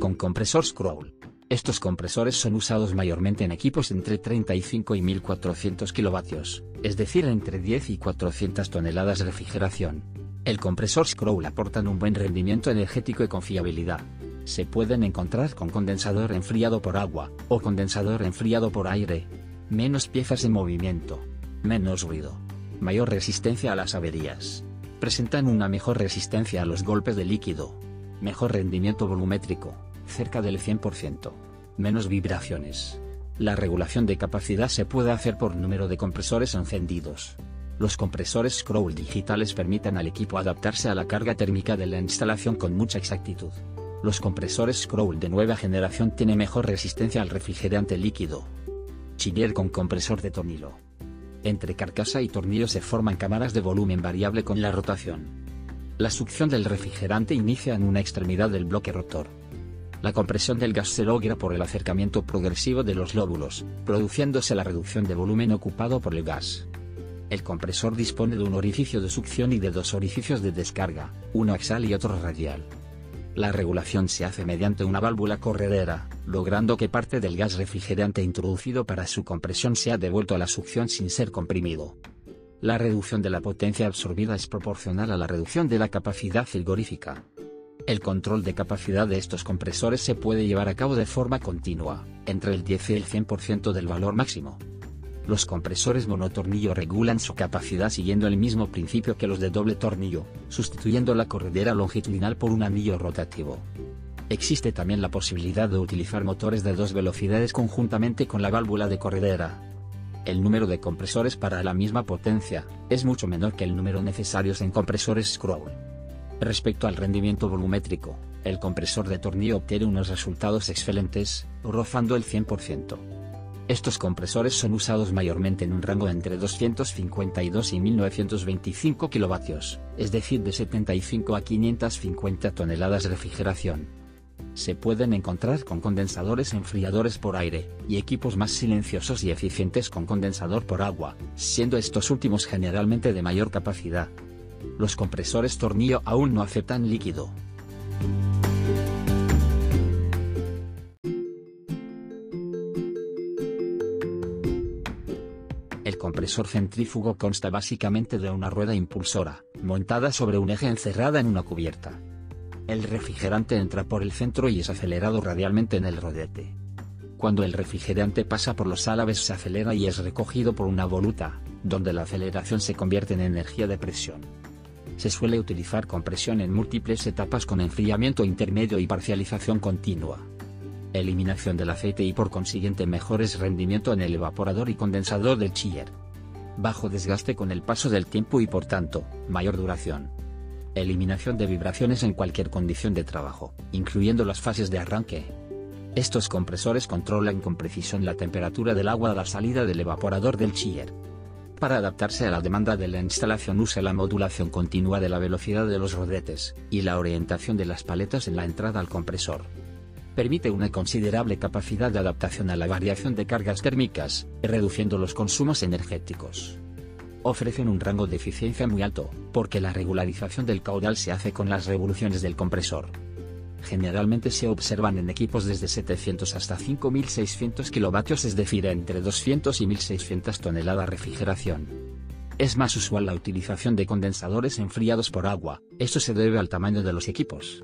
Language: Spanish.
Con compresor Scroll. Estos compresores son usados mayormente en equipos entre 35 y 1400 kilovatios, es decir entre 10 y 400 toneladas de refrigeración. El compresor Scroll aportan un buen rendimiento energético y confiabilidad. Se pueden encontrar con condensador enfriado por agua, o condensador enfriado por aire. Menos piezas en movimiento. Menos ruido. Mayor resistencia a las averías. Presentan una mejor resistencia a los golpes de líquido. Mejor rendimiento volumétrico, cerca del 100%. Menos vibraciones. La regulación de capacidad se puede hacer por número de compresores encendidos. Los compresores Scroll digitales permiten al equipo adaptarse a la carga térmica de la instalación con mucha exactitud. Los compresores Scroll de nueva generación tienen mejor resistencia al refrigerante líquido. Chiller con compresor de tornillo. Entre carcasa y tornillo se forman cámaras de volumen variable con la rotación. La succión del refrigerante inicia en una extremidad del bloque rotor. La compresión del gas se logra por el acercamiento progresivo de los lóbulos, produciéndose la reducción de volumen ocupado por el gas. El compresor dispone de un orificio de succión y de dos orificios de descarga, uno axial y otro radial. La regulación se hace mediante una válvula corredera, logrando que parte del gas refrigerante introducido para su compresión sea devuelto a la succión sin ser comprimido. La reducción de la potencia absorbida es proporcional a la reducción de la capacidad frigorífica. El control de capacidad de estos compresores se puede llevar a cabo de forma continua, entre el 10 y el 100% del valor máximo. Los compresores monotornillo regulan su capacidad siguiendo el mismo principio que los de doble tornillo, sustituyendo la corredera longitudinal por un anillo rotativo. Existe también la posibilidad de utilizar motores de dos velocidades conjuntamente con la válvula de corredera. El número de compresores para la misma potencia es mucho menor que el número necesarios en compresores Scroll. Respecto al rendimiento volumétrico, el compresor de tornillo obtiene unos resultados excelentes, rozando el 100%. Estos compresores son usados mayormente en un rango entre 252 y 1925 kilovatios, es decir de 75 a 550 toneladas de refrigeración. Se pueden encontrar con condensadores enfriadores por aire, y equipos más silenciosos y eficientes con condensador por agua, siendo estos últimos generalmente de mayor capacidad. Los compresores tornillo aún no aceptan líquido, El compresor centrífugo consta básicamente de una rueda impulsora, montada sobre un eje encerrada en una cubierta. El refrigerante entra por el centro y es acelerado radialmente en el rodete. Cuando el refrigerante pasa por los álabes se acelera y es recogido por una voluta, donde la aceleración se convierte en energía de presión. Se suele utilizar compresión en múltiples etapas con enfriamiento intermedio y parcialización continua eliminación del aceite y por consiguiente mejores rendimiento en el evaporador y condensador del chiller. Bajo desgaste con el paso del tiempo y por tanto, mayor duración. Eliminación de vibraciones en cualquier condición de trabajo, incluyendo las fases de arranque. Estos compresores controlan con precisión la temperatura del agua a la salida del evaporador del chiller. Para adaptarse a la demanda de la instalación usa la modulación continua de la velocidad de los rodetes, y la orientación de las paletas en la entrada al compresor permite una considerable capacidad de adaptación a la variación de cargas térmicas, reduciendo los consumos energéticos. Ofrecen un rango de eficiencia muy alto, porque la regularización del caudal se hace con las revoluciones del compresor. Generalmente se observan en equipos desde 700 hasta 5600 kilovatios, es decir, entre 200 y 1600 toneladas refrigeración. Es más usual la utilización de condensadores enfriados por agua, esto se debe al tamaño de los equipos.